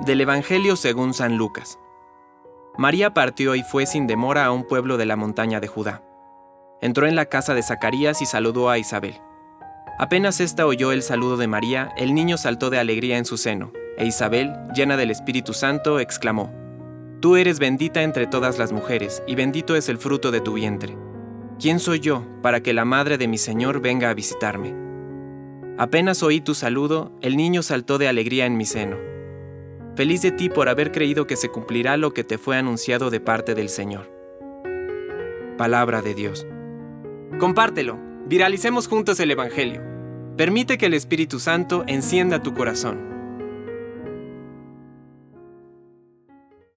Del Evangelio según San Lucas. María partió y fue sin demora a un pueblo de la montaña de Judá. Entró en la casa de Zacarías y saludó a Isabel. Apenas ésta oyó el saludo de María, el niño saltó de alegría en su seno, e Isabel, llena del Espíritu Santo, exclamó, Tú eres bendita entre todas las mujeres, y bendito es el fruto de tu vientre. ¿Quién soy yo para que la madre de mi Señor venga a visitarme? Apenas oí tu saludo, el niño saltó de alegría en mi seno. Feliz de ti por haber creído que se cumplirá lo que te fue anunciado de parte del Señor. Palabra de Dios. Compártelo, viralicemos juntos el Evangelio. Permite que el Espíritu Santo encienda tu corazón.